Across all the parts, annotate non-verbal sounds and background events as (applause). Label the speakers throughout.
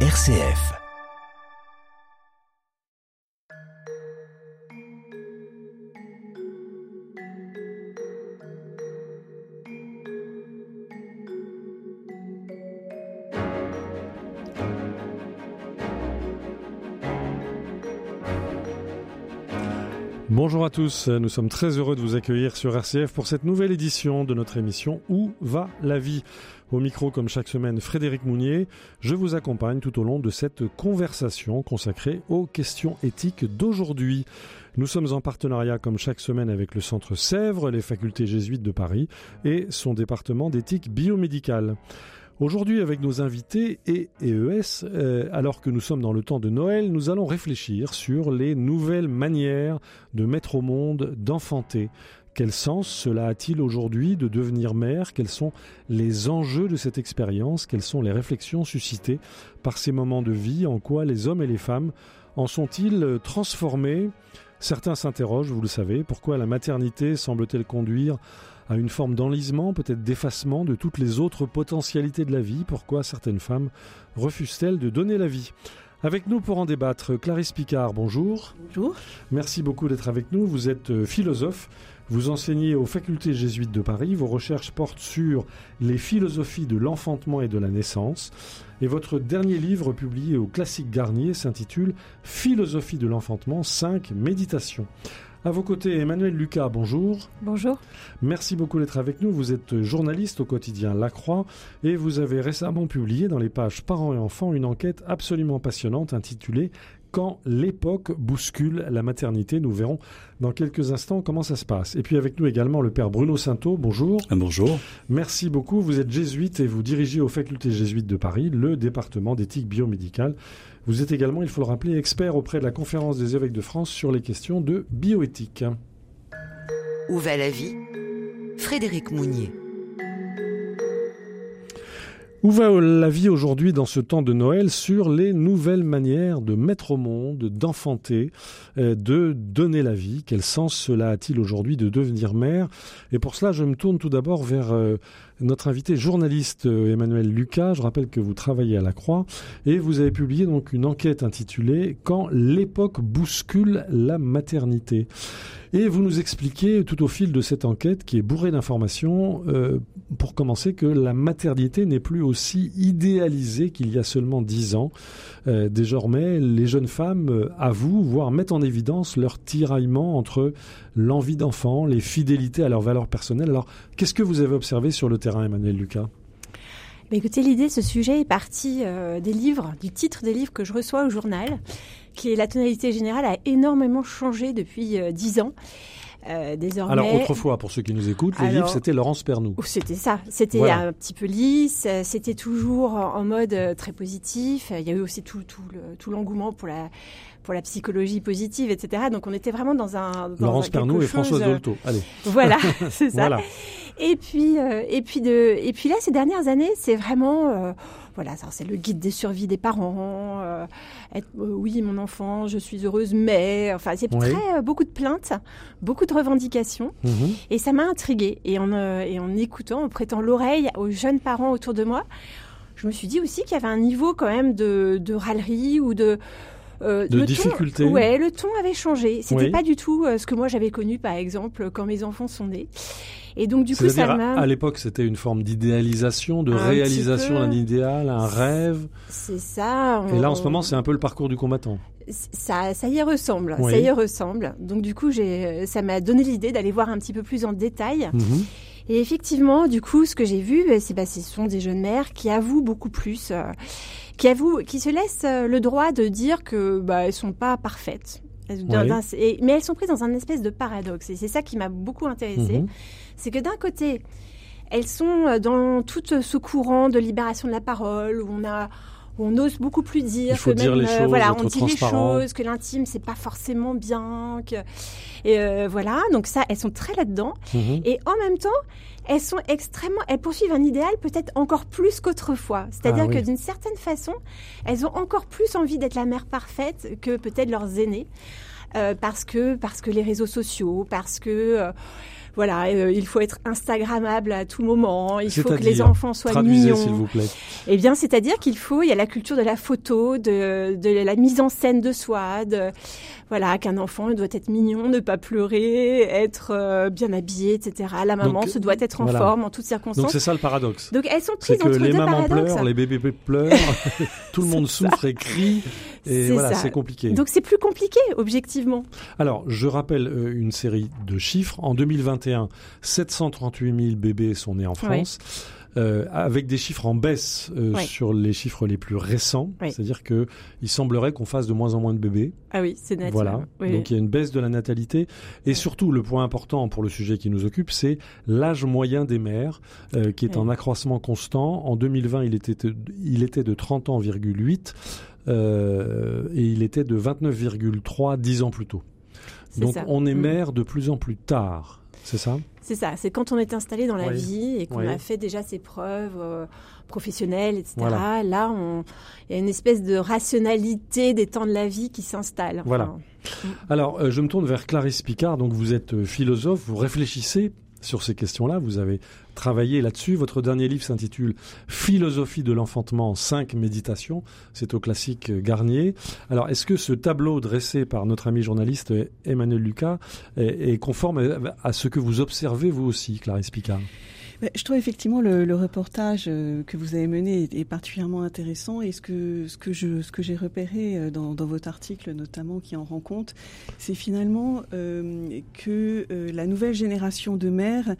Speaker 1: RCF.
Speaker 2: Bonjour à tous, nous sommes très heureux de vous accueillir sur RCF pour cette nouvelle édition de notre émission Où va la vie? Au micro, comme chaque semaine, Frédéric Mounier. Je vous accompagne tout au long de cette conversation consacrée aux questions éthiques d'aujourd'hui. Nous sommes en partenariat, comme chaque semaine, avec le Centre Sèvres, les facultés jésuites de Paris et son département d'éthique biomédicale. Aujourd'hui, avec nos invités et EES, euh, alors que nous sommes dans le temps de Noël, nous allons réfléchir sur les nouvelles manières de mettre au monde, d'enfanter. Quel sens cela a-t-il aujourd'hui de devenir mère? Quels sont les enjeux de cette expérience? Quelles sont les réflexions suscitées par ces moments de vie? En quoi les hommes et les femmes en sont-ils transformés? Certains s'interrogent, vous le savez, pourquoi la maternité semble-t-elle conduire à une forme d'enlisement, peut-être d'effacement de toutes les autres potentialités de la vie. Pourquoi certaines femmes refusent-elles de donner la vie? Avec nous pour en débattre, Clarisse Picard, bonjour.
Speaker 3: Bonjour.
Speaker 2: Merci beaucoup d'être avec nous. Vous êtes euh, philosophe, vous enseignez aux facultés jésuites de Paris, vos recherches portent sur les philosophies de l'enfantement et de la naissance. Et votre dernier livre publié au Classique Garnier s'intitule Philosophie de l'enfantement, 5 méditations. À vos côtés, Emmanuel Lucas, bonjour.
Speaker 3: Bonjour.
Speaker 2: Merci beaucoup d'être avec nous. Vous êtes journaliste au quotidien La Croix et vous avez récemment publié dans les pages Parents et enfants une enquête absolument passionnante intitulée quand l'époque bouscule la maternité. Nous verrons dans quelques instants comment ça se passe. Et puis avec nous également le père Bruno Sainteau. Bonjour.
Speaker 4: Bonjour.
Speaker 2: Merci beaucoup. Vous êtes jésuite et vous dirigez aux facultés jésuites de Paris le département d'éthique biomédicale. Vous êtes également, il faut le rappeler, expert auprès de la conférence des évêques de France sur les questions de bioéthique.
Speaker 1: Où va la vie? Frédéric Mounier.
Speaker 2: Où va la vie aujourd'hui dans ce temps de Noël sur les nouvelles manières de mettre au monde, d'enfanter, euh, de donner la vie? Quel sens cela a-t-il aujourd'hui de devenir mère? Et pour cela, je me tourne tout d'abord vers euh, notre invité journaliste euh, Emmanuel Lucas. Je rappelle que vous travaillez à la Croix et vous avez publié donc une enquête intitulée Quand l'époque bouscule la maternité. Et vous nous expliquez tout au fil de cette enquête qui est bourrée d'informations, euh, pour commencer, que la maternité n'est plus aussi idéalisée qu'il y a seulement dix ans. Euh, désormais, les jeunes femmes avouent, voire mettent en évidence leur tiraillement entre l'envie d'enfant, les fidélités à leurs valeurs personnelles. Qu'est-ce que vous avez observé sur le terrain, Emmanuel Lucas?
Speaker 3: Bah écoutez, l'idée, ce sujet est parti des livres, du titre des livres que je reçois au journal qui est la tonalité générale a énormément changé depuis euh, dix ans.
Speaker 2: Euh, désormais, Alors autrefois, pour ceux qui nous écoutent, les livres c'était Laurence Pernou.
Speaker 3: C'était ça, c'était un petit peu lisse, c'était toujours en mode euh, très positif. Il y a eu aussi tout, tout l'engouement pour la pour la psychologie positive, etc. Donc on était vraiment dans un
Speaker 2: dans Laurence Pernou et François Dolto. Allez.
Speaker 3: Voilà, (laughs) (laughs) c'est ça. Voilà. Et puis et puis de et puis là ces dernières années, c'est vraiment voilà, c'est le guide des survies des parents. Euh, être, euh, oui, mon enfant, je suis heureuse, mais enfin, c'est très euh, beaucoup de plaintes, beaucoup de revendications, mhm. et ça m'a intriguée. Et en, et en écoutant, en prêtant l'oreille aux jeunes parents autour de moi, je me suis dit aussi qu'il y avait un niveau quand même de, de râlerie ou de
Speaker 2: euh, de difficulté.
Speaker 3: ouais, le ton avait changé. C'était pas du tout ce que moi j'avais connu, par exemple, quand mes enfants sont nés.
Speaker 2: Et donc du coup, ça m'a. À, l'époque, c'était une forme d'idéalisation, de réalisation d'un idéal, un rêve.
Speaker 3: C'est ça.
Speaker 2: Et là, en ce moment, c'est un peu le parcours du combattant.
Speaker 3: Ça, ça y ressemble. Ça y ressemble. Donc du coup, j'ai, ça m'a donné l'idée d'aller voir un petit peu plus en détail. Mhm. Et effectivement, du coup, ce que j'ai vu, bah, c'est bah, ce sont des jeunes mères qui avouent beaucoup plus, euh, qui se laissent euh, le droit de dire que bah, elles sont pas parfaites. mais elles sont prises dans un espèce de paradoxe. Et c'est ça qui m'a beaucoup intéressée. Mhm c'est que d'un côté, elles sont euh, dans tout ce courant de libération de la parole où on a on ose beaucoup plus dire
Speaker 2: Il faut
Speaker 3: que
Speaker 2: dire les euh, choses,
Speaker 3: voilà on dit les choses que l'intime c'est pas forcément bien que et euh, voilà. Donc ça elles sont très là dedans mhm. et en même temps elles sont extrêmement elles poursuivent un idéal peut-être encore plus qu'autrefois. C'est-à-dire ah que d'une certaine façon elles ont encore plus envie d'être la mère parfaite que peut-être leurs aînés parce que parce que les réseaux sociaux parce que voilà, il faut être instagrammable à tout moment. Il faut que les enfants soient mignons.
Speaker 2: s'il vous plaît.
Speaker 3: Eh bien, c'est-à-dire qu'il faut, il y a la culture de la photo, de, de la mise en scène de soi, de voilà, qu'un enfant doit être mignon, ne pas pleurer, être euh, bien habillé, etc. La maman se doit être en forme en toutes circonstances.
Speaker 2: Donc c'est ça le paradoxe.
Speaker 3: Donc elles sont prises entre
Speaker 2: que
Speaker 3: les
Speaker 2: mamans pleurent, les bébés pleurent, (laughs) tout le (laughs) monde souffre et crie. Et voilà, c'est compliqué.
Speaker 3: Donc c'est plus compliqué, objectivement.
Speaker 2: Alors, je rappelle euh, une série de chiffres. En 2021, 738 000 bébés sont nés en France. Euh, avec des chiffres en baisse euh, sur les chiffres les plus récents. C'est-à-dire que il semblerait qu'on fasse de moins en moins de bébés.
Speaker 3: Ah oui, c'est net.
Speaker 2: Voilà. Donc il y a une baisse de la natalité. Et surtout, le point important pour le sujet qui nous occupe, c'est l'âge moyen des mères, euh, qui est en accroissement constant. En 2020, il était, il était de 30 ans,8 euh, et il était de 29,3 10 ans plus tôt. Donc on est mm. mère de plus en plus tard. C'est ça?
Speaker 3: C'est ça. C'est quand on est installé dans la vie et qu'on a fait déjà ses preuves euh, professionnelles, etc. Là, il y a une espèce de rationalité des temps de la vie qui s'installe.
Speaker 2: voilà. Mm. Alors, euh, je me tourne vers Clarisse Picard. Donc, vous êtes philosophe, vous réfléchissez sur ces questions-là. Vous avez travaillé là-dessus. Votre dernier livre s'intitule Philosophie de l'enfantement, 5 méditations. C'est au classique Garnier. Alors, est-ce que ce tableau dressé par notre ami journaliste Emmanuel Lucas est, conforme à ce que vous observez vous aussi, Clarisse Picard?
Speaker 4: Je trouve effectivement le, reportage euh, que vous avez mené est, particulièrement intéressant et ce que ce que je ce que j'ai repéré euh, dans, dans, votre article notamment qui en rend compte, c'est finalement euh, que la nouvelle génération de mères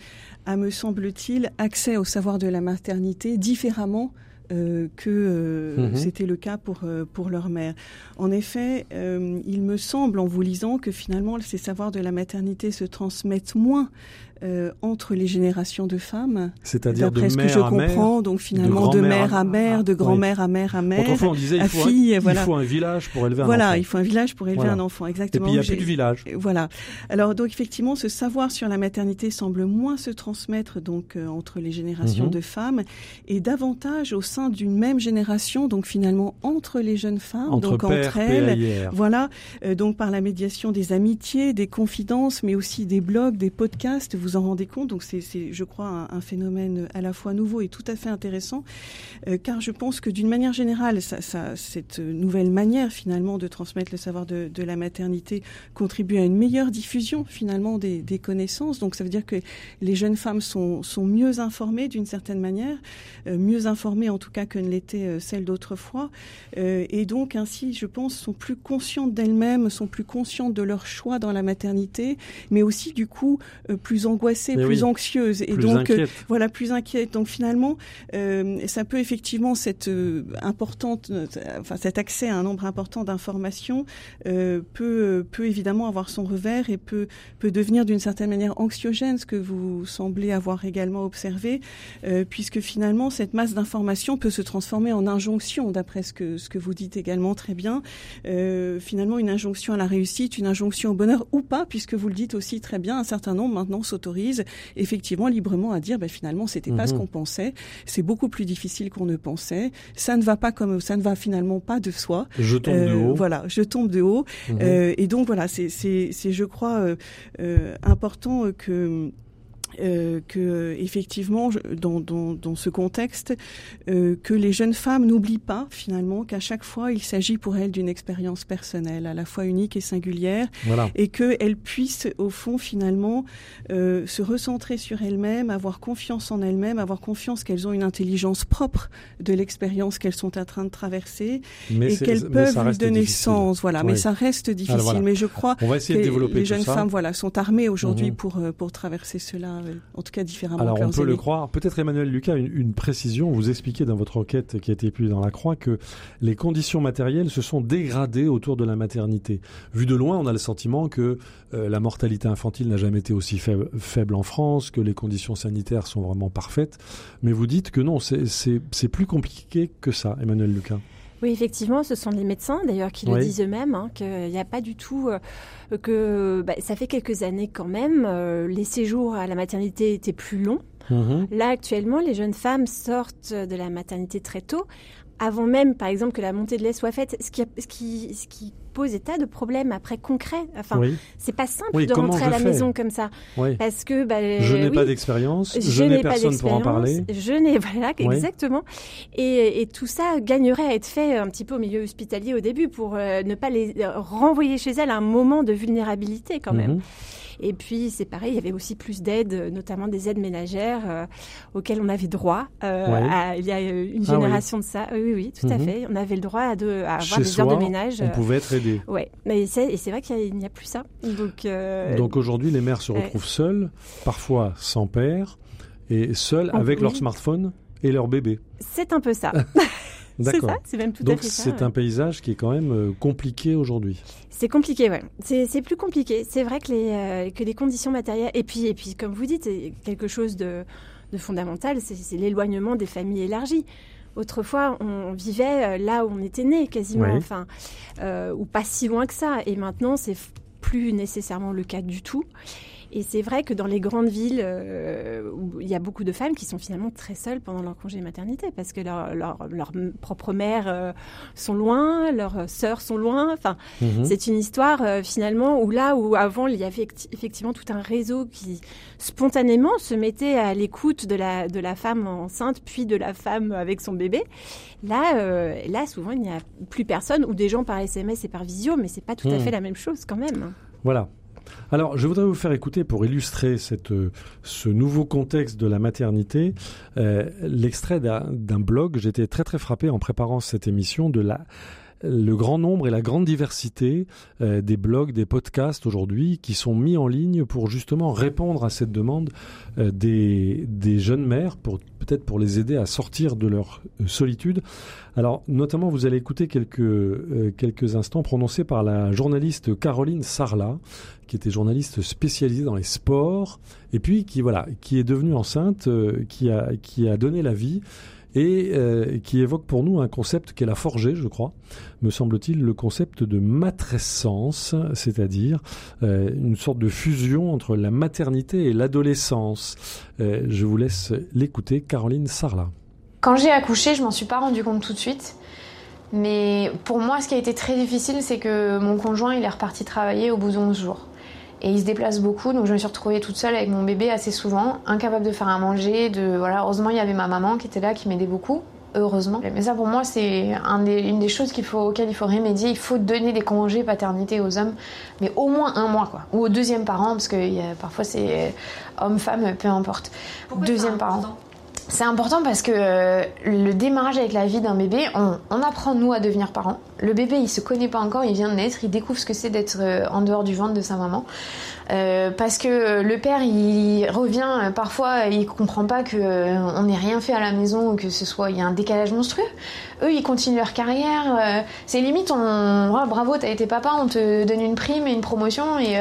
Speaker 4: a, me semble-t-il, accès au savoir de la maternité différemment euh, que euh, mhm. c'était le cas pour, euh, pour leur mère. En effet, il me semble, en vous lisant, que finalement, ces savoirs de la maternité se transmettent moins entre les générations de femmes.
Speaker 2: C'est-à-dire de
Speaker 4: ce que je comprends, donc finalement de, mère à mère, de grand-mère à mère à mère,
Speaker 2: Autrefois, on disait, il, faut, fille, un, voilà. il faut un village pour élever un
Speaker 4: voilà,
Speaker 2: enfant.
Speaker 4: Voilà, il faut un village pour élever un enfant, exactement.
Speaker 2: Et puis il n'y a plus de village.
Speaker 4: Voilà. Alors donc effectivement, ce savoir sur la maternité semble moins se transmettre donc entre les générations mhm. de femmes et davantage au sein d'une même génération, donc finalement entre les jeunes femmes,
Speaker 2: entre
Speaker 4: donc
Speaker 2: entre
Speaker 4: elles, voilà, euh, donc par la médiation des amitiés, des confidences, mais aussi des blogs, des podcasts, vous en rendez compte. Donc c'est, je crois, un, phénomène à la fois nouveau et tout à fait intéressant, euh, car je pense que d'une manière générale, cette nouvelle manière finalement de transmettre le savoir de, la maternité contribue à une meilleure diffusion finalement des, connaissances. Donc ça veut dire que les jeunes femmes sont, mieux informées d'une certaine manière, euh, mieux informées en tout cas que ne l'était euh, celle d'autrefois. Et donc, ainsi, je pense, sont plus conscientes d'elles-mêmes, sont plus conscientes de leur choix dans la maternité, mais aussi, du coup, euh, plus angoissées, plus anxieuses.
Speaker 2: Et
Speaker 4: donc, voilà, plus inquiètes. Donc, finalement, ça peut effectivement, cette importante, enfin, cet accès à un nombre important d'informations peut, peut évidemment avoir son revers et peut, peut devenir d'une certaine manière anxiogène, ce que vous semblez avoir également observé, puisque finalement, cette masse d'informations peut se transformer en injonction, d'après ce que, ce que vous dites également très bien. Euh, finalement, une injonction à la réussite, une injonction au bonheur ou pas, puisque vous le dites aussi très bien, un certain nombre maintenant effectivement librement à dire, ben, finalement, c'était pas ce mhm. qu'on pensait, c'est beaucoup plus difficile qu'on ne pensait, ça ne va pas comme ça ne va finalement pas de soi.
Speaker 2: Je tombe de euh, haut.
Speaker 4: Voilà, je tombe de haut. Mhm. Euh, et donc voilà, c'est, c'est, c'est je crois, important que euh, que effectivement dans, dans, dans, ce contexte euh, que les jeunes femmes n'oublient pas finalement qu'à chaque fois il s'agit pour elles d'une expérience personnelle à la fois unique et singulière et qu'elles puissent au fond finalement euh, se recentrer sur elles-mêmes avoir confiance en elles-mêmes avoir confiance qu'elles ont une intelligence propre de l'expérience qu'elles sont en train de traverser et qu'elles peuvent lui donner sens. Voilà mais ça reste difficile. Mais je crois
Speaker 2: que
Speaker 4: les jeunes femmes voilà sont armées aujourd'hui mhm. pour pour traverser cela en tout cas différemment.
Speaker 2: Alors on peut le croire. Peut-être Emmanuel Lucas, une, précision. Vous expliquez dans votre enquête qui a été publiée dans la Croix que les conditions matérielles se sont dégradées autour de la maternité. Vu de loin, on a le sentiment que euh, la mortalité infantile n'a jamais été aussi faible, en France, que les conditions sanitaires sont vraiment parfaites. Mais vous dites que non, c'est plus compliqué que ça, Emmanuel Lucas.
Speaker 3: Oui, effectivement, ce sont les médecins d'ailleurs qui le disent eux-mêmes, hein, qu'il n'y a pas du tout, euh, que bah, ça fait quelques années quand même, euh, les séjours à la maternité étaient plus longs. Mhm. Là, actuellement, les jeunes femmes sortent de la maternité très tôt, avant même, par exemple, que la montée de lait soit faite, ce qui, ce qui, ce qui pose des tas de problèmes après concrets. Enfin, c'est pas simple de rentrer à la maison comme ça, parce que
Speaker 2: bah, je n'ai pas d'expérience, je, n'ai personne pour en parler.
Speaker 3: Je n'ai (laughs) voilà exactement. Et, et, tout ça gagnerait à être fait un petit peu au milieu hospitalier au début pour euh, ne pas les renvoyer chez elles à un moment de vulnérabilité quand même. Mhm. Et puis, c'est pareil, il y avait aussi plus d'aides, notamment des aides ménagères euh, auxquelles on avait droit. Euh, il y a une ah génération de ça. Oui, oui, tout à mhm. fait. On avait le droit à, avoir des heures de ménage.
Speaker 2: On pouvait être aidé.
Speaker 3: Oui, et c'est vrai qu'il n'y a, plus ça. Donc,
Speaker 2: euh, Donc aujourd'hui, les mères se retrouvent seules, parfois sans père, et seules avec leur smartphone et leur bébé.
Speaker 3: C'est un peu ça. (laughs)
Speaker 2: C'est ça, c'est même tout à fait ça. Donc c'est un paysage qui est quand même euh, compliqué aujourd'hui.
Speaker 3: C'est compliqué, ouais. C'est plus compliqué. C'est vrai que les, euh, que les conditions matérielles, et puis, et puis comme vous dites, quelque chose de, de fondamental, c'est l'éloignement des familles élargies. Autrefois, on vivait euh, là où on était né, quasiment, enfin, ou pas si loin que ça. Et maintenant, c'est plus nécessairement le cas du tout. Et c'est vrai que dans les grandes villes, euh, où il y a beaucoup de femmes qui sont finalement très seules pendant leur congé maternité parce que leurs leur, leur propres mères euh, sont loin, leurs sœurs sont loin. Enfin, mhm. c'est une histoire euh, finalement où là où avant il y avait effectivement tout un réseau qui spontanément se mettait à l'écoute de la, de la femme enceinte puis de la femme avec son bébé. Là, là souvent il n'y a plus personne ou des gens par SMS et par visio, mais c'est pas tout à mhm. fait la même chose quand même.
Speaker 2: Voilà. Alors, je voudrais vous faire écouter, pour illustrer euh, ce nouveau contexte de la maternité, euh, l'extrait d'un blog. J'étais très très frappé en préparant cette émission de la le grand nombre et la grande diversité euh, des blogs, des podcasts aujourd'hui qui sont mis en ligne pour justement répondre à cette demande des, des jeunes mères, pour peut-être pour les aider à sortir de leur solitude. Alors, notamment, vous allez écouter quelques, quelques instants prononcés par la journaliste Caroline Sarla, qui était journaliste spécialisée dans les sports, et puis qui voilà, qui est devenue enceinte, euh, qui a qui a donné la vie et euh, qui évoque pour nous un concept qu'elle a forgé, je crois, me semble-t-il, le concept de matrescence, c'est-à-dire euh, une sorte de fusion entre la maternité et l'adolescence. je vous laisse l'écouter, Caroline Sarla.
Speaker 5: Quand j'ai accouché, je m'en suis pas rendu compte tout de suite. Mais pour moi, ce qui a été très difficile, c'est que mon conjoint, il est reparti travailler au bout de 11 jours. Et il se déplace beaucoup, donc je me suis retrouvée toute seule avec mon bébé assez souvent, incapable de faire à manger. De voilà, heureusement il y avait ma maman qui était là, qui m'aidait beaucoup. Heureusement. Mais ça pour moi c'est une des choses qu'il faut, auxquelles il faut remédier. Il faut donner des congés paternité aux hommes, mais au moins un mois quoi, ou au deuxième parent parce que parfois c'est homme-femme, peu importe. deuxième parent. C'est important parce que euh, le démarrage avec la vie d'un bébé, on, apprend nous à devenir parents. Le bébé, il se connaît pas encore, il vient de naître, il découvre ce que c'est d'être euh, en dehors du ventre de sa maman. Euh, parce que le père, il revient parfois, il comprend pas que on n'ait rien fait à la maison ou que ce soit, il y a un décalage monstrueux. Eux, ils continuent leur carrière. c'est limite, on, oh, bravo, t'as été papa, on te donne une prime et une promotion et,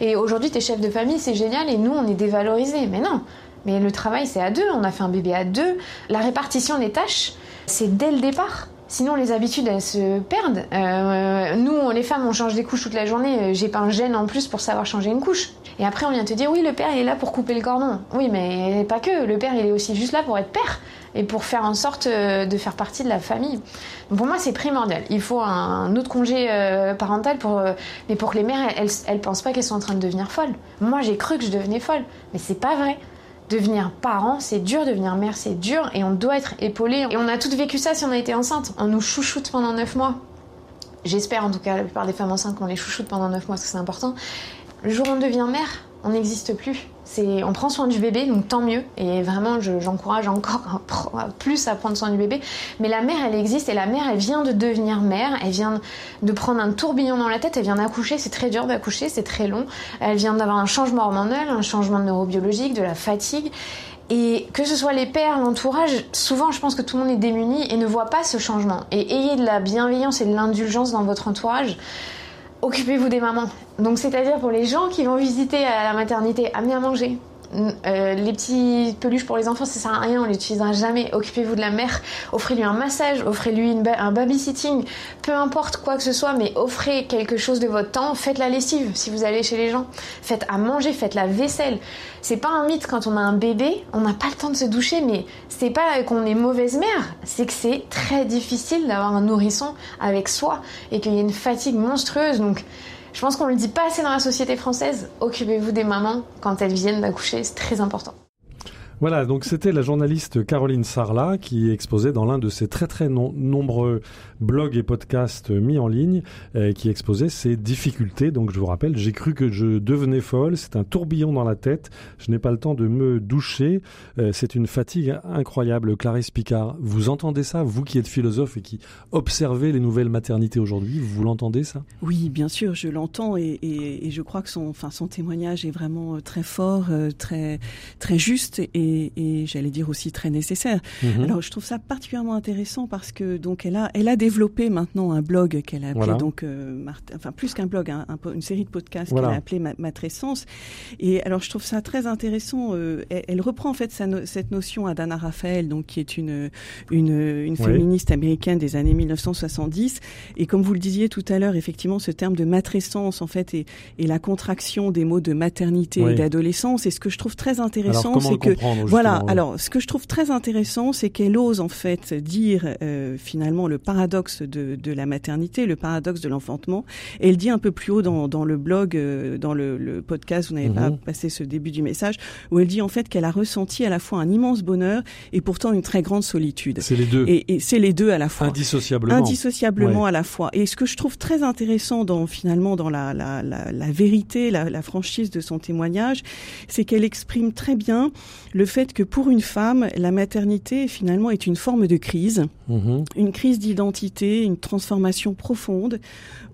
Speaker 5: et aujourd'hui t'es chef de famille, c'est génial et nous on est dévalorisés. Mais non, mais le travail, c'est à deux. On a fait un bébé à deux. La répartition des tâches, c'est dès le départ. Sinon, les habitudes, elles se perdent. Euh, nous, les femmes, on change des couches toute la journée. J'ai pas un gène en plus pour savoir changer une couche. Et après, on vient te dire, oui, le père, il est là pour couper le cordon. Oui, mais pas que. Le père, il est aussi juste là pour être père et pour faire en sorte euh, de faire partie de la famille. Pour moi, c'est primordial. Il faut un autre congé euh, parental pour, mais pour que les mères, elles, elles pensent pas qu'elles sont en train de devenir folles. Moi, j'ai cru que je devenais folle, mais c'est pas vrai devenir parent, c'est dur, devenir mère, c'est dur, et on doit être épaulé. Et on a toutes vécu ça si on a été enceinte. On nous chouchoute pendant 9 mois. J'espère en tout cas, la plupart des femmes enceintes qu'on les chouchoute pendant 9 mois, parce que c'est important. Le jour où on devient mère, on n'existe plus. On prend soin du bébé, donc tant mieux. Et vraiment, j'encourage encore plus à prendre soin du bébé. Mais la mère, elle existe et la mère, elle vient de devenir mère. Elle vient de prendre un tourbillon dans la tête. Elle vient d'accoucher. C'est très dur d'accoucher, c'est très long. Elle vient d'avoir un changement hormonal, un changement neurobiologique, de la fatigue. Et que ce soit les pères, l'entourage, souvent je pense que tout le monde est démuni et ne voit pas ce changement. Et ayez de la bienveillance et de l'indulgence dans votre entourage occupez-vous des mamans. Donc c'est-à-dire pour les gens qui vont visiter à la maternité, amenez à manger. Euh, les petits peluches pour les enfants, ça sert à rien, on les utilisera jamais. Occupez-vous de la mère, offrez-lui un massage, offrez-lui un babysitting, peu importe quoi que ce soit, mais offrez quelque chose de votre temps. Faites la lessive si vous allez chez les gens. Faites à manger, faites la vaisselle. C'est pas un mythe quand on a un bébé, on n'a pas le temps de se doucher, mais c'est pas qu'on est mauvaise mère, c'est que c'est très difficile d'avoir un nourrisson avec soi et qu'il y a une fatigue monstrueuse. Donc je pense qu'on le dit pas assez dans la société française. Occupez-vous des mamans quand elles viennent d'accoucher, c'est très important.
Speaker 2: Voilà, donc c'était la journaliste Caroline Sarla qui exposait dans l'un de ses très très nombreux blogs et podcasts mis en ligne, euh, qui exposait ses difficultés. Donc je vous rappelle, j'ai cru que je devenais folle, c'est un tourbillon dans la tête, je n'ai pas le temps de me doucher, euh, c'est une fatigue incroyable. Clarisse Picard, vous entendez ça, vous qui êtes philosophe et qui observez les nouvelles maternités aujourd'hui, vous l'entendez ça?
Speaker 4: Oui, bien sûr, je l'entends et, et, et, je crois que son, enfin, son témoignage est vraiment euh, très fort, très, très juste et et, j'allais dire aussi très nécessaire. Mhm. Alors je trouve ça particulièrement intéressant parce que donc elle a elle a développé maintenant un blog qu'elle a appelé donc euh, enfin plus qu'un blog, un, une série de podcasts qu'elle a appelé Matrescence. Et alors je trouve ça très intéressant. Euh, elle, reprend en fait cette notion à Dana Raphael, donc qui est une une, une féministe américaine des années 1970. Et comme vous le disiez tout à l'heure, effectivement, ce terme de matrescence en fait est, est la contraction des mots de maternité et d'adolescence. Et ce que je trouve très intéressant, c'est que voilà. Alors, ce que je trouve très intéressant, c'est qu'elle ose en fait dire euh, finalement le paradoxe de, de, la maternité, le paradoxe de l'enfantement. Et elle dit un peu plus haut dans, dans le blog, euh, dans le, le, podcast, vous n'avez pas mhm. passé ce début du message, où elle dit en fait qu'elle a ressenti à la fois un immense bonheur et pourtant une très grande solitude.
Speaker 2: C'est les deux.
Speaker 4: Et, et c'est les deux à la fois.
Speaker 2: Indissociablement.
Speaker 4: Indissociablement à la fois. Et ce que je trouve très intéressant dans finalement dans la, la, la, la vérité, la, la franchise de son témoignage, c'est qu'elle exprime très bien le fait que pour une femme, la maternité finalement est une forme de crise, mhm. une crise d'identité, une transformation profonde,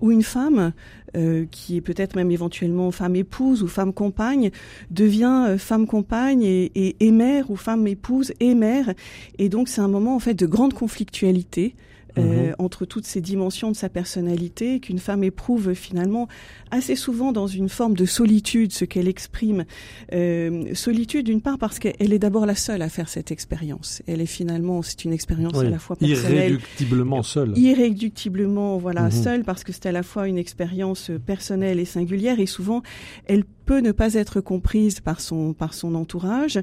Speaker 4: où une femme euh, qui est peut-être même éventuellement femme épouse ou femme compagne, devient euh, femme compagne et, et, mère ou femme épouse et mère. Et donc c'est un moment en fait de grande conflictualité euh, mhm. entre toutes ces dimensions de sa personnalité, qu'une femme éprouve finalement assez souvent dans une forme de solitude, ce qu'elle exprime. Euh, solitude d'une part parce qu'elle est d'abord la seule à faire cette expérience. Elle est finalement, c'est une expérience à la fois personnelle,
Speaker 2: irréductiblement seule.
Speaker 4: Irréductiblement, voilà, mhm. seule parce que c'est à la fois une expérience personnelle et singulière et souvent elle peut ne pas être comprise par son par son entourage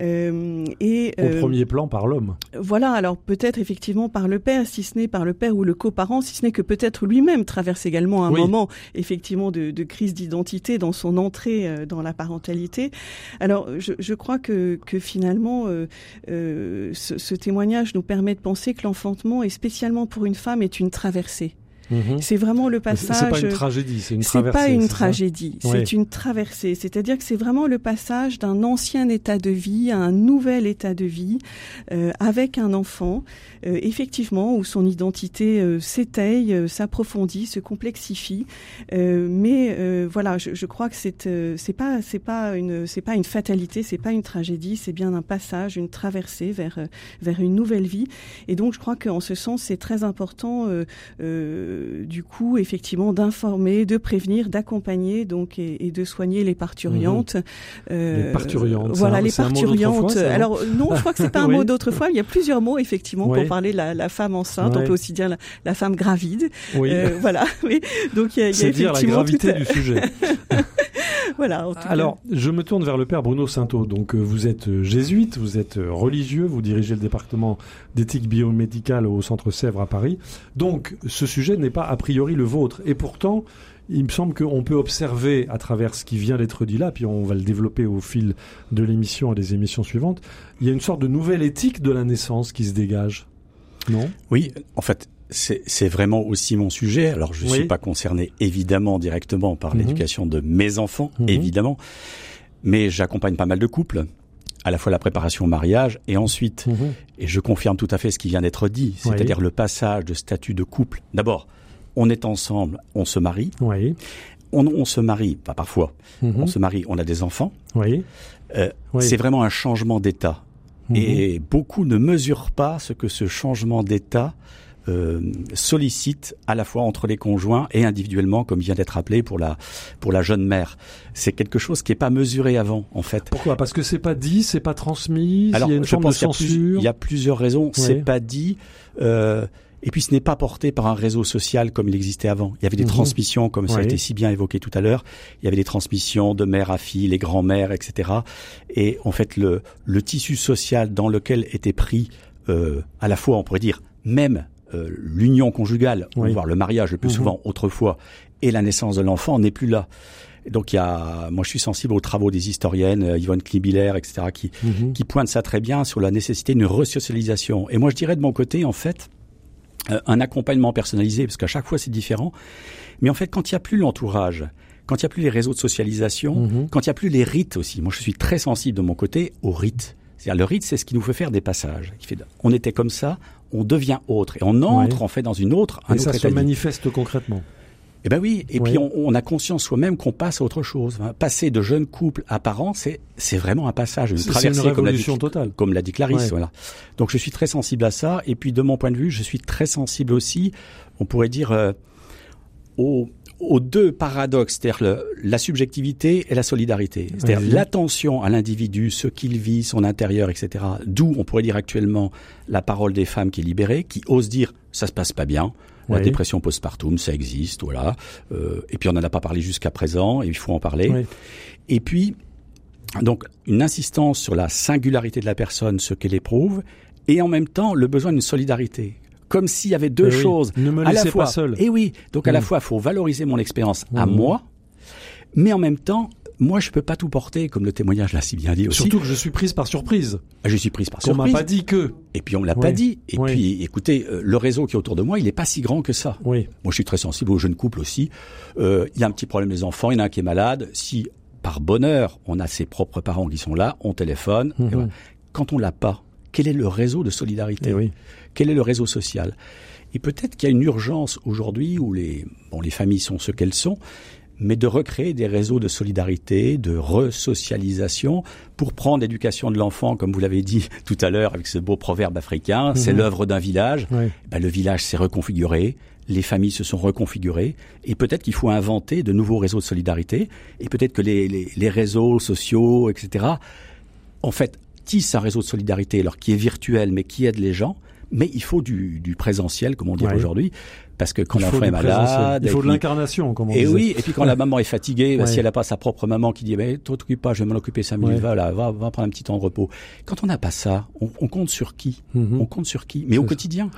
Speaker 2: euh, et au euh, premier plan par l'homme.
Speaker 4: Voilà, alors peut-être effectivement par le père, si ce n'est par le père ou le coparent, si ce n'est que peut-être lui-même traverse également un moment effectivement de, de crise d'identité dans son entrée euh, dans la parentalité. Alors je, je crois que que finalement euh, ce, ce témoignage nous permet de penser que l'enfantement, et spécialement pour une femme, est une traversée. Mhm. C'est vraiment le passage. C'est
Speaker 2: pas une tragédie, c'est une traversée.
Speaker 4: C'est pas une tragédie, c'est une traversée. C'est-à-dire que c'est vraiment le passage d'un ancien état de vie à un nouvel état de vie euh, avec un enfant, euh, effectivement, où son identité euh, s'étaye, euh, s'approfondit, se complexifie. Euh, mais voilà, je, je, crois que c'est c'est pas c'est pas une c'est pas une fatalité, c'est pas une tragédie, c'est bien un passage, une traversée vers vers une nouvelle vie. Et donc, je crois qu'en ce sens, c'est très important. Euh, du coup, effectivement, d'informer, de prévenir, d'accompagner, donc et, de soigner les parturiantes. Mhm.
Speaker 2: Euh, les parturiantes.
Speaker 4: Voilà, les parturiantes. Alors non, je crois que c'est pas un (laughs) mot d'autrefois. Il y a plusieurs mots effectivement pour parler la, la femme enceinte. On peut aussi dire la, femme gravide. Oui. Euh, voilà. (laughs) Oui.
Speaker 2: Donc il y a, il y a dire la gravité du sujet. (laughs) (laughs)
Speaker 4: voilà.
Speaker 2: Alors, je me tourne vers le père Bruno Sainteau. Donc, euh, vous êtes euh, jésuite, vous êtes euh, religieux, vous dirigez le département d'éthique biomédicale au Centre Sèvres à Paris. Donc, ce sujet n'est pas a priori le vôtre. Et pourtant, il me semble qu'on peut observer à travers ce qui vient d'être dit là, puis on va le développer au fil de l'émission et des émissions suivantes, il y a une sorte de nouvelle éthique de la naissance qui se dégage. Non?
Speaker 6: Oui, en fait, c'est vraiment aussi mon sujet. Alors, je ne suis pas concerné évidemment directement par mhm. l'éducation de mes enfants, mhm. évidemment, mais j'accompagne pas mal de couples à la fois la préparation au mariage et ensuite, mhm. et je confirme tout à fait ce qui vient d'être dit, c'est-à-dire le passage de statut de couple. D'abord, on est ensemble, on se marie.
Speaker 2: Oui.
Speaker 6: On, on, se marie, pas parfois, on se marie, on a des enfants.
Speaker 2: Oui.
Speaker 6: Euh, c'est vraiment un changement d'état. Et beaucoup ne mesurent pas ce que ce changement d'état euh, sollicite à la fois entre les conjoints et individuellement, comme vient d'être appelé pour la pour la jeune mère. C'est quelque chose qui est pas mesuré avant, en fait.
Speaker 2: Pourquoi? Parce que c'est pas dit, c'est pas transmis.
Speaker 6: Alors,
Speaker 2: il y a une
Speaker 6: je
Speaker 2: forme de censure.
Speaker 6: Il y a plusieurs raisons. C'est pas dit. Euh, et puis ce n'est pas porté par un réseau social comme il existait avant. Il y avait des mhm. transmissions, comme ça a été si bien évoqué tout à l'heure. Il y avait des transmissions de mère à fille, les grands-mères, etc. Et en fait, le, le tissu social dans lequel était pris euh, à la fois, on pourrait dire, même euh, l'union conjugale, oui. voire le mariage le plus mhm. souvent autrefois, et la naissance de l'enfant n'est plus là. Donc il y a, moi je suis sensible aux travaux des historiennes, euh, Yvonne Knibiller, etc., qui, mhm. qui pointent ça très bien sur la nécessité d'une resocialisation. Et moi je dirais de mon côté, en fait, euh, un accompagnement personnalisé, parce qu'à chaque fois c'est différent. Mais en fait, quand il n'y a plus l'entourage, quand il n'y a plus les réseaux de socialisation, mhm. quand il n'y a plus les rites aussi, moi je suis très sensible de mon côté aux rites. C'est-à-dire le rite, c'est ce qui nous fait faire des passages. Qui fait, on était comme ça, on devient autre et on entre en fait dans une autre.
Speaker 2: Un et ça se manifeste concrètement.
Speaker 6: Eh ben oui, et puis on, on, a conscience soi-même qu'on passe à autre chose. Passer de jeunes couples à parents, c'est c'est vraiment un passage, une traversée,
Speaker 2: une révolution comme totale,
Speaker 6: comme l'a dit Clarisse. Voilà. Donc je suis très sensible à ça, et puis de mon point de vue, je suis très sensible aussi, on pourrait dire, euh, aux, aux deux paradoxes, c'est-à-dire la subjectivité et la solidarité, c'est-à-dire l'attention à l'individu, ce qu'il vit, son intérieur, etc. D'où on pourrait dire actuellement la parole des femmes qui est libérée, qui osent dire ça se passe pas bien. La dépression postpartum, ça existe, voilà. Euh, et puis on n'en a pas parlé jusqu'à présent, et il faut en parler. Et puis, donc, une insistance sur la singularité de la personne, ce qu'elle éprouve, et en même temps le besoin d'une solidarité comme s'il y avait deux eh choses
Speaker 2: ne me
Speaker 6: à la
Speaker 2: fois. Pas seul.
Speaker 6: Et eh oui, donc à la mm. fois, il faut valoriser mon expérience à mm. moi, mais en même temps, moi, je peux pas tout porter, comme le témoignage l'a si bien dit aussi.
Speaker 2: Surtout que je suis prise par surprise.
Speaker 6: Je suis prise par surprise.
Speaker 2: On m'a pas dit que.
Speaker 6: Et puis on me l'a pas dit. Et puis, écoutez, euh, le réseau qui est autour de moi, il est pas si grand que ça.
Speaker 2: Oui.
Speaker 6: Moi, je suis très sensible aux jeunes couples aussi. Euh, il y a un petit problème des enfants, il y en a un qui est malade. Si par bonheur, on a ses propres parents qui sont là, on téléphone. Mhm. Quand on l'a pas, quel est le réseau de solidarité?
Speaker 2: Eh
Speaker 6: Quel est le réseau social Et peut-être qu'il y a une urgence aujourd'hui où les, bon, les familles sont ce qu'elles sont, mais de recréer des réseaux de solidarité, de resocialisation pour prendre l'éducation de l'enfant, comme vous l'avez dit (laughs) tout à l'heure avec ce beau proverbe africain, c'est mhm. l'œuvre d'un village. Ben, le village s'est reconfiguré, les familles se sont reconfigurées, et peut-être qu'il faut inventer de nouveaux réseaux de solidarité, et peut-être que les, les, les réseaux sociaux, etc., en fait, tissent un réseau de solidarité, alors qui est virtuel, mais qui aide les gens, mais il faut du, du présentiel, comme on dit aujourd'hui, parce que quand l'enfant est malade,
Speaker 2: il faut de l'incarnation, comme on
Speaker 6: Et oui, et puis quand la maman est fatiguée, bah, si elle n'a pas sa propre maman qui dit, mais toi t'occupe pas, je vais m'en occuper cinq minutes, va là, va, va prendre un petit temps de repos. Quand on n'a pas ça, on, on, compte sur qui? Mhm. On compte sur qui? Mais au quotidien.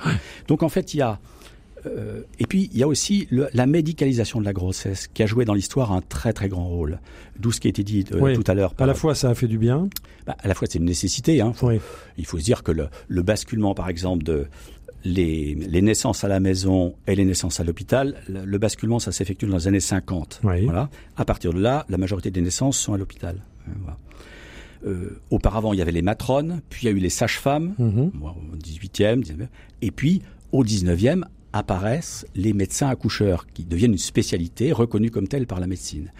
Speaker 6: Donc en fait, il y a euh, et puis il y a aussi le, la médicalisation de la grossesse qui a joué dans l'histoire un très très grand rôle. D'où ce qui a été dit euh, tout à l'heure.
Speaker 2: À la fois ça a fait du bien.
Speaker 6: Bah, à la fois c'est une nécessité. Hein.
Speaker 2: oui.
Speaker 6: Il faut se dire que le, le basculement par exemple de les, les, naissances à la maison et les naissances à l'hôpital, le, basculement, ça s'effectue dans les années 50.
Speaker 2: Voilà.
Speaker 6: À partir de là, la majorité des naissances sont à l'hôpital. Voilà. Euh, auparavant, il y avait les matrones, puis il y a eu les sages-femmes,
Speaker 2: mm
Speaker 6: au 18e, 19e, et puis au 19e apparaissent les médecins accoucheurs, qui deviennent une spécialité reconnue comme telle par la médecine.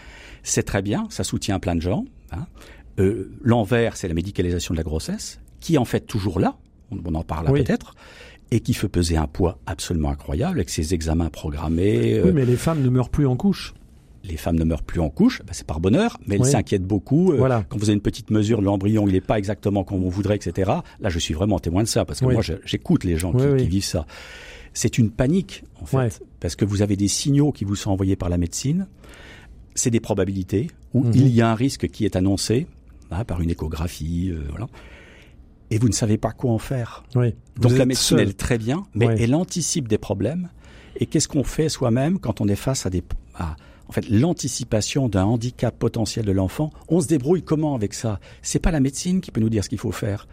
Speaker 6: C'est très bien, ça soutient plein de gens. Hein. Euh, L'envers, c'est la médicalisation de la grossesse, qui est en fait toujours là, on, en parle peut-être, et qui fait peser un poids absolument incroyable avec ses examens programmés.
Speaker 2: Euh, oui, mais les femmes ne meurent plus en couche.
Speaker 6: Les femmes ne meurent plus en couche, ben c'est par bonheur, mais elles s'inquiètent beaucoup. Euh,
Speaker 2: voilà.
Speaker 6: Quand vous avez une petite mesure l'embryon, il n'est pas exactement comme on voudrait, etc. Là, je suis vraiment témoin de ça, parce que moi, j'écoute les gens qui, qui, vivent ça. C'est une panique, en fait, parce que vous avez des signaux qui vous sont envoyés par la médecine. C'est des probabilités où mhm. il y a un risque qui est annoncé hein, par une échographie, euh, voilà et vous ne savez pas quoi en faire.
Speaker 2: Oui.
Speaker 6: Donc la médecine, elle très bien, mais elle anticipe des problèmes. Et qu'est-ce qu'on fait soi-même quand on est face à des... en fait, l'anticipation d'un handicap potentiel de l'enfant, on se débrouille comment avec ça? C'est pas la médecine qui peut nous dire ce qu'il faut faire.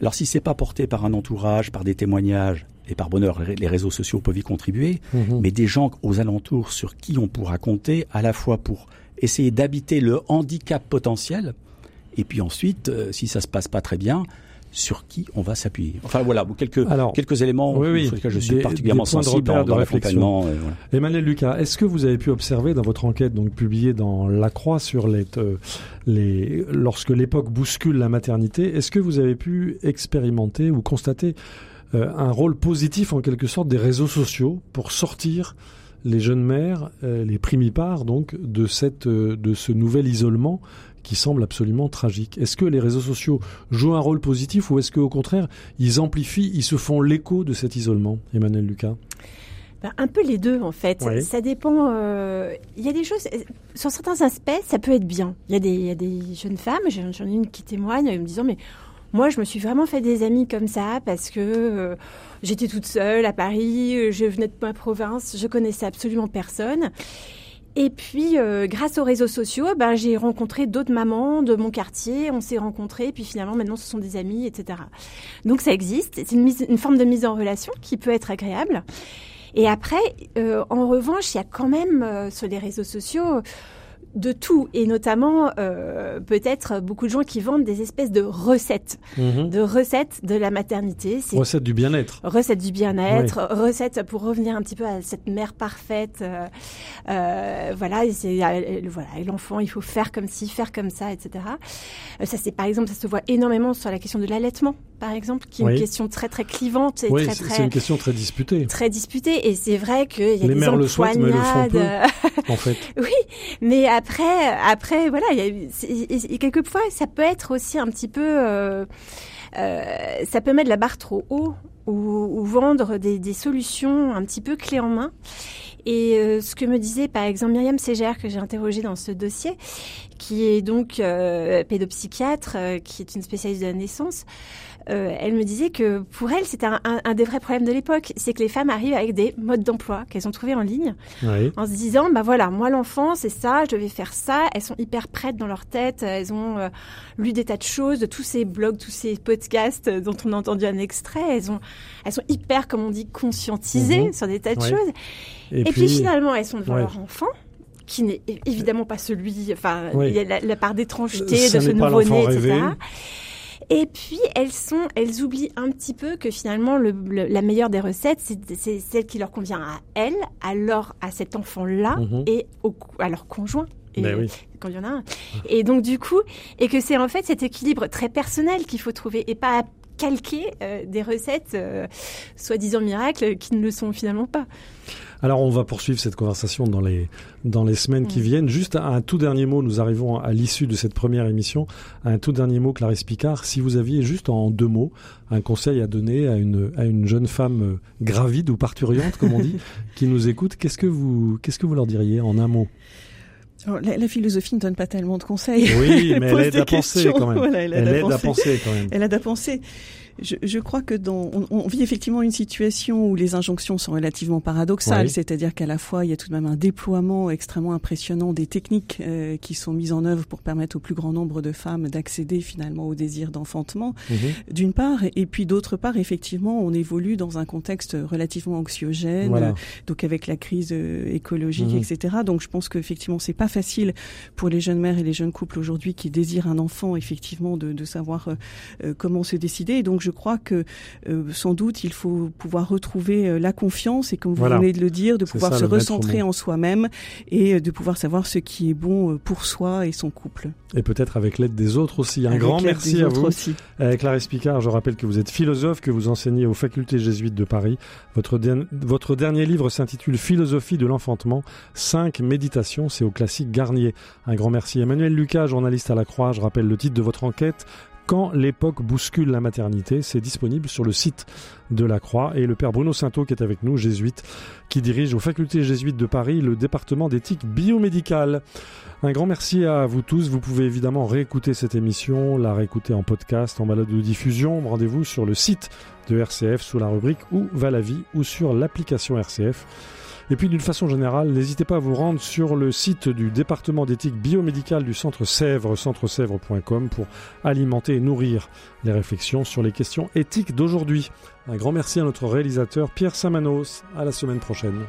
Speaker 6: Alors si c'est pas porté par un entourage, par des témoignages, et par bonheur, les réseaux sociaux peuvent y contribuer, mhm. mais des gens aux alentours sur qui on pourra compter, à la fois pour essayer d'habiter le handicap potentiel, et puis ensuite, euh, si ça se passe pas très bien, sur qui on va s'appuyer. Enfin voilà, quelques, quelques éléments
Speaker 2: oui,
Speaker 6: sur lesquels je suis particulièrement sensible de dans, dans
Speaker 2: réflexion. Euh, Emmanuel Lucas, est-ce que vous avez pu observer dans votre enquête, donc publiée dans La Croix sur les, euh, les lorsque l'époque bouscule la maternité, est-ce que vous avez pu expérimenter ou constater un rôle positif en quelque sorte des réseaux sociaux pour sortir les jeunes mères, les primipares donc de cette de ce nouvel isolement qui semble absolument tragique. Est-ce que les réseaux sociaux jouent un rôle positif ou est-ce qu'au contraire, ils amplifient, ils se font l'écho de cet isolement, Emmanuel Lucas?
Speaker 3: Ben, un peu les deux en fait. Ça dépend. Euh, il y a des choses. Sur certains aspects, ça peut être bien. Il y a des, y a des jeunes femmes. J'en ai une qui témoigne en me disant mais moi, je me suis vraiment fait des amis comme ça parce que euh, j'étais toute seule à Paris, je venais de ma province, je connaissais absolument personne. Et puis, euh, grâce aux réseaux sociaux, ben, j'ai rencontré d'autres mamans de mon quartier, on s'est rencontrés, puis finalement, maintenant, ce sont des amis, etc. Donc, ça existe. C'est une, une, forme de mise en relation qui peut être agréable. Et après, euh, en revanche, il y a quand même sur les réseaux sociaux de tout et notamment euh, peut-être beaucoup de gens qui vendent des espèces de recettes, mhm. de recettes de la maternité.
Speaker 2: Recettes du bien-être.
Speaker 3: Recettes du bien-être, recettes pour revenir un petit peu à cette mère parfaite. Euh, euh, voilà, c'est voilà, l'enfant, il faut faire comme ci, faire comme ça, etc. ça c'est par exemple, ça se voit énormément sur la question de l'allaitement, par exemple, qui est une question très très clivante et
Speaker 2: oui,
Speaker 3: très
Speaker 2: C'est une question très disputée.
Speaker 3: Très disputée et c'est vrai qu'il y a
Speaker 2: Les
Speaker 3: des
Speaker 2: mères le souhaitent mais le font peu, en fait. (laughs)
Speaker 3: oui, mais après, après, voilà, y a, quelquefois, ça peut être aussi un petit peu, euh, euh, ça peut mettre la barre trop haut ou, vendre des, solutions un petit peu clés en main. Et euh, ce que me disait par exemple Myriam Ségère, que j'ai interrogée dans ce dossier, qui est donc pédopsychiatre, qui est une spécialiste de la naissance, euh, elle me disait que pour elle, c'était un, un, des vrais problèmes de l'époque, c'est que les femmes arrivent avec des modes d'emploi qu'elles ont trouvés en ligne, en se disant, bah voilà, moi l'enfant, c'est ça, je devais faire ça. Elles sont hyper prêtes dans leur tête, elles ont euh, lu des tas de choses, de tous ces blogs, tous ces podcasts dont on a entendu un extrait. Elles ont, elles sont hyper, comme on dit, conscientisées mhm. sur des tas de choses. Et, puis, finalement, elles sont devant leur enfant qui n'est évidemment pas celui, enfin, il y a la, part d'étrangeté de ce nouveau-né, etc. Et puis elles sont, elles oublient un petit peu que finalement le, la meilleure des recettes, c'est celle qui leur convient à elles, alors à cet enfant-là mhm. et au, à leur conjoint. Et, ben quand il y en a un. Et donc du coup, et que c'est en fait cet équilibre très personnel qu'il faut trouver et pas calquer euh, des recettes euh, soi-disant miracles qui ne le sont finalement pas.
Speaker 2: Alors on va poursuivre cette conversation dans les, dans les semaines qui mm. viennent. Juste un, tout dernier mot, nous arrivons à l'issue de cette première émission. Un tout dernier mot, Clarisse Picard, si vous aviez juste en deux mots un conseil à donner à une, à une jeune femme euh, gravide ou parturiante, comme on dit, (laughs) qui nous écoute, qu'est-ce que vous, qu'est-ce que vous leur diriez en un mot?
Speaker 4: La, philosophie ne donne pas tellement de conseils.
Speaker 2: Oui, (laughs) mais elle aide à penser quand même. elle aide, à, penser. quand même.
Speaker 4: Elle aide à penser je, je, crois que dans, on, on, vit effectivement une situation où les injonctions sont relativement paradoxales, c'est-à-dire qu'à la fois il y a tout de même un déploiement extrêmement impressionnant des techniques euh, qui sont mises en œuvre pour permettre au plus grand nombre de femmes d'accéder finalement au désir d'enfantement, mhm. d'une part, et puis d'autre part, effectivement, on évolue dans un contexte relativement anxiogène, donc avec la crise euh, écologique, mhm. etc. Donc je pense qu'effectivement c'est pas facile pour les jeunes mères et les jeunes couples aujourd'hui qui désirent un enfant, effectivement, de, de savoir euh, comment se décider. Et donc je crois que euh, sans doute il faut pouvoir retrouver euh, la confiance et comme vous venez de le dire, de pouvoir se recentrer en soi-même et euh, de pouvoir savoir ce qui est bon pour soi et son couple.
Speaker 2: Et peut-être avec l'aide des autres aussi. Un grand merci à vous. Aussi. Clarisse Picard, je rappelle que vous êtes philosophe, que vous enseignez aux facultés jésuites de Paris. Votre, votre dernier livre s'intitule Philosophie de l'enfantement, 5 méditations, c'est au classique Garnier. Un grand merci. Emmanuel Lucas, journaliste à la Croix, je rappelle le titre de votre enquête, quand l'époque bouscule la maternité. C'est disponible sur le site de la Croix. Et le père Bruno Sainteau qui est avec nous, jésuite, qui dirige aux facultés jésuites de Paris le département d'éthique biomédicale. Un grand merci à vous tous. Vous pouvez évidemment réécouter cette émission, la réécouter en podcast, en balade de diffusion. Rendez-vous sur le site de RCF sous la rubrique Où va la vie ou sur l'application RCF. Et puis d'une façon générale, n'hésitez pas à vous rendre sur le site du département d'éthique biomédicale du Centre Sèvres, centresèvres.com, pour alimenter et nourrir les réflexions sur les questions éthiques d'aujourd'hui. Un grand merci à notre réalisateur Pierre Samanos. À la semaine prochaine.